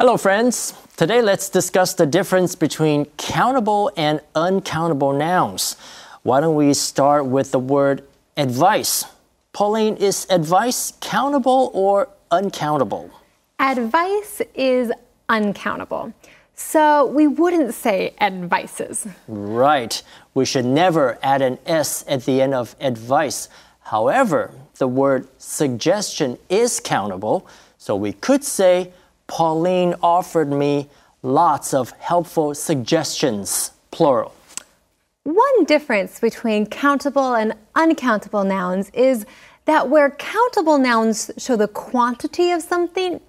Hello, friends. Today, let's discuss the difference between countable and uncountable nouns. Why don't we start with the word advice? Pauline, is advice countable or uncountable? Advice is uncountable. So we wouldn't say advices. Right. We should never add an S at the end of advice. However, the word suggestion is countable, so we could say Pauline offered me lots of helpful suggestions, plural. One difference between countable and uncountable nouns is that where countable nouns show the quantity of something,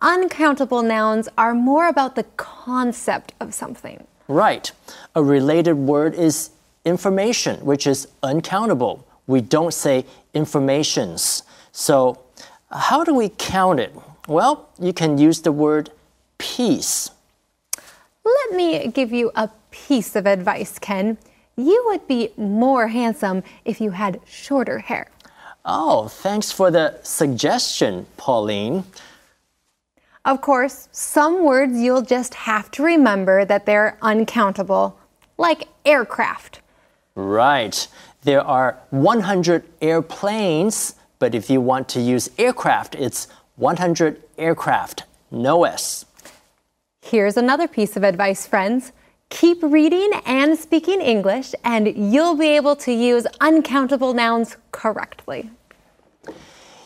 uncountable nouns are more about the concept of something. Right. A related word is information, which is uncountable. We don't say informations. So, how do we count it? Well, you can use the word piece. Let me give you a piece of advice, Ken. You would be more handsome if you had shorter hair. Oh, thanks for the suggestion, Pauline. Of course, some words you'll just have to remember that they're uncountable, like aircraft. Right. There are 100 airplanes, but if you want to use aircraft, it's 100 aircraft, no S. Here's another piece of advice, friends. Keep reading and speaking English, and you'll be able to use uncountable nouns correctly.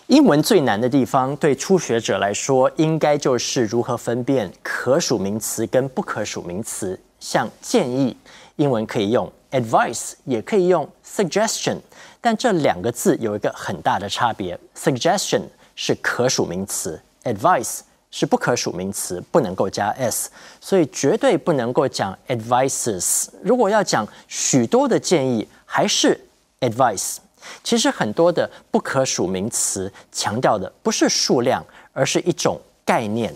英文最难的地方，对初学者来说，应该就是如何分辨可数名词跟不可数名词。像建议，英文可以用 advice，也可以用 suggestion，但这两个字有一个很大的差别。suggestion 是可数名词，advice 是不可数名词，不能够加 s，所以绝对不能够讲 advices。如果要讲许多的建议，还是 advice。其实很多的不可数名词强调的不是数量，而是一种概念。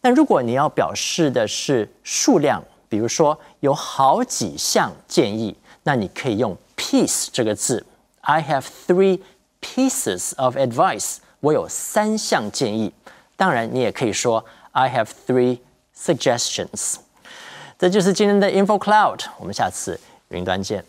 那如果你要表示的是数量，比如说有好几项建议，那你可以用 piece 这个字。I have three pieces of advice。我有三项建议。当然，你也可以说 I have three suggestions。这就是今天的 Info Cloud，我们下次云端见。